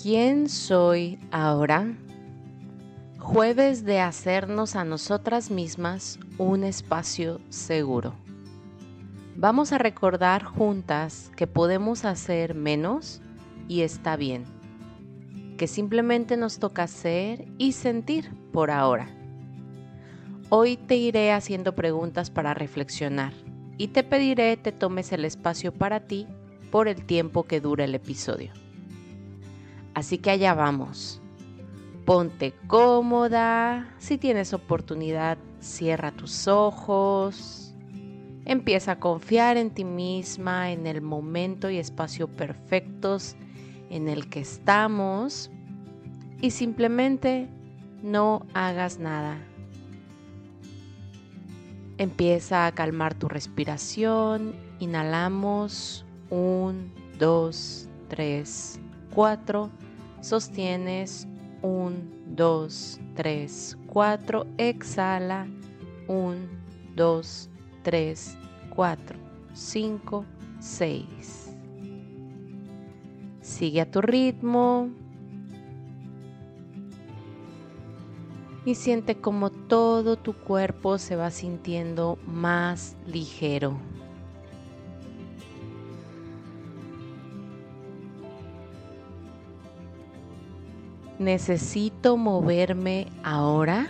¿Quién soy ahora? Jueves de hacernos a nosotras mismas un espacio seguro. Vamos a recordar juntas que podemos hacer menos y está bien. Que simplemente nos toca hacer y sentir por ahora. Hoy te iré haciendo preguntas para reflexionar y te pediré te tomes el espacio para ti por el tiempo que dura el episodio. Así que allá vamos. Ponte cómoda. Si tienes oportunidad, cierra tus ojos. Empieza a confiar en ti misma, en el momento y espacio perfectos en el que estamos. Y simplemente no hagas nada. Empieza a calmar tu respiración. Inhalamos. Un, dos, tres, cuatro sostienes 1, 2, 3, 4, exhala 1, 2, 3, 4, 5, 6. Sigue a tu ritmo y siente como todo tu cuerpo se va sintiendo más ligero. ¿Necesito moverme ahora?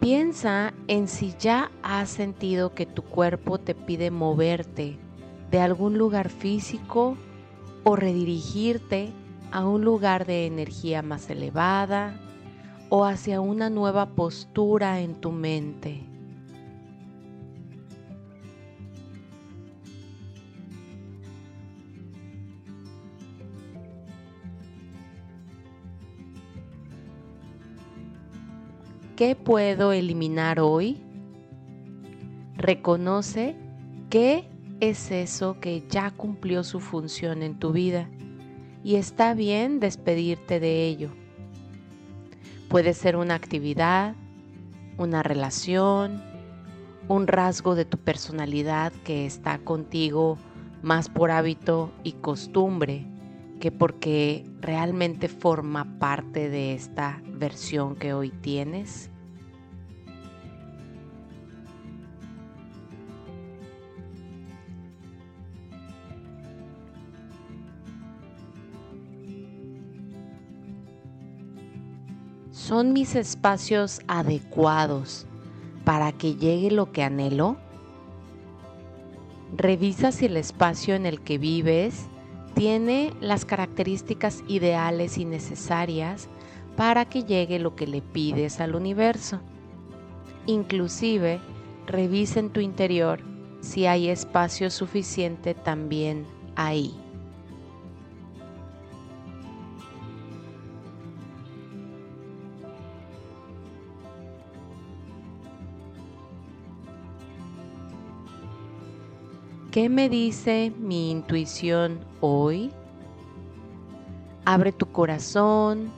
Piensa en si ya has sentido que tu cuerpo te pide moverte de algún lugar físico o redirigirte a un lugar de energía más elevada o hacia una nueva postura en tu mente. ¿Qué puedo eliminar hoy? Reconoce qué es eso que ya cumplió su función en tu vida y está bien despedirte de ello. Puede ser una actividad, una relación, un rasgo de tu personalidad que está contigo más por hábito y costumbre que porque realmente forma parte de esta versión que hoy tienes. ¿Son mis espacios adecuados para que llegue lo que anhelo? Revisa si el espacio en el que vives tiene las características ideales y necesarias para que llegue lo que le pides al universo. Inclusive, revisa en tu interior si hay espacio suficiente también ahí. ¿Qué me dice mi intuición hoy? Abre tu corazón,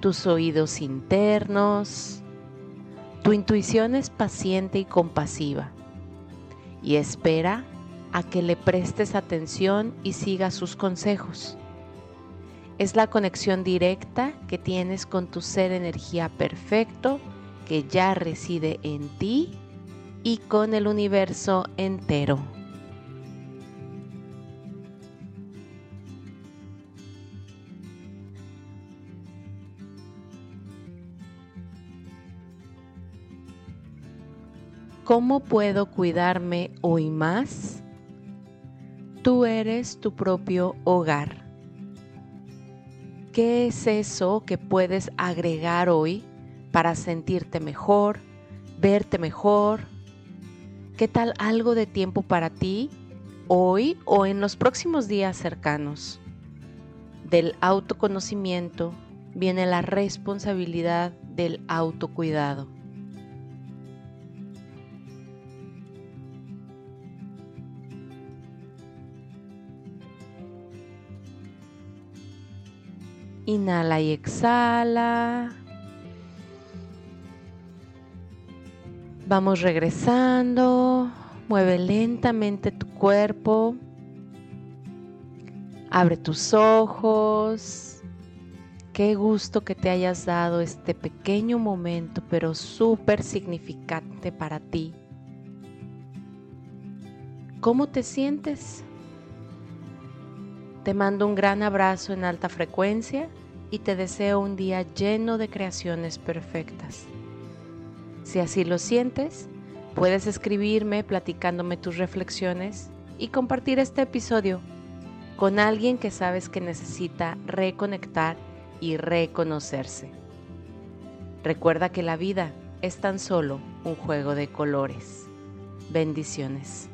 tus oídos internos. Tu intuición es paciente y compasiva y espera a que le prestes atención y sigas sus consejos. Es la conexión directa que tienes con tu ser energía perfecto que ya reside en ti y con el universo entero. ¿Cómo puedo cuidarme hoy más? Tú eres tu propio hogar. ¿Qué es eso que puedes agregar hoy para sentirte mejor, verte mejor? ¿Qué tal algo de tiempo para ti hoy o en los próximos días cercanos? Del autoconocimiento viene la responsabilidad del autocuidado. Inhala y exhala. Vamos regresando. Mueve lentamente tu cuerpo. Abre tus ojos. Qué gusto que te hayas dado este pequeño momento, pero súper significante para ti. ¿Cómo te sientes? Te mando un gran abrazo en alta frecuencia y te deseo un día lleno de creaciones perfectas. Si así lo sientes, puedes escribirme platicándome tus reflexiones y compartir este episodio con alguien que sabes que necesita reconectar y reconocerse. Recuerda que la vida es tan solo un juego de colores. Bendiciones.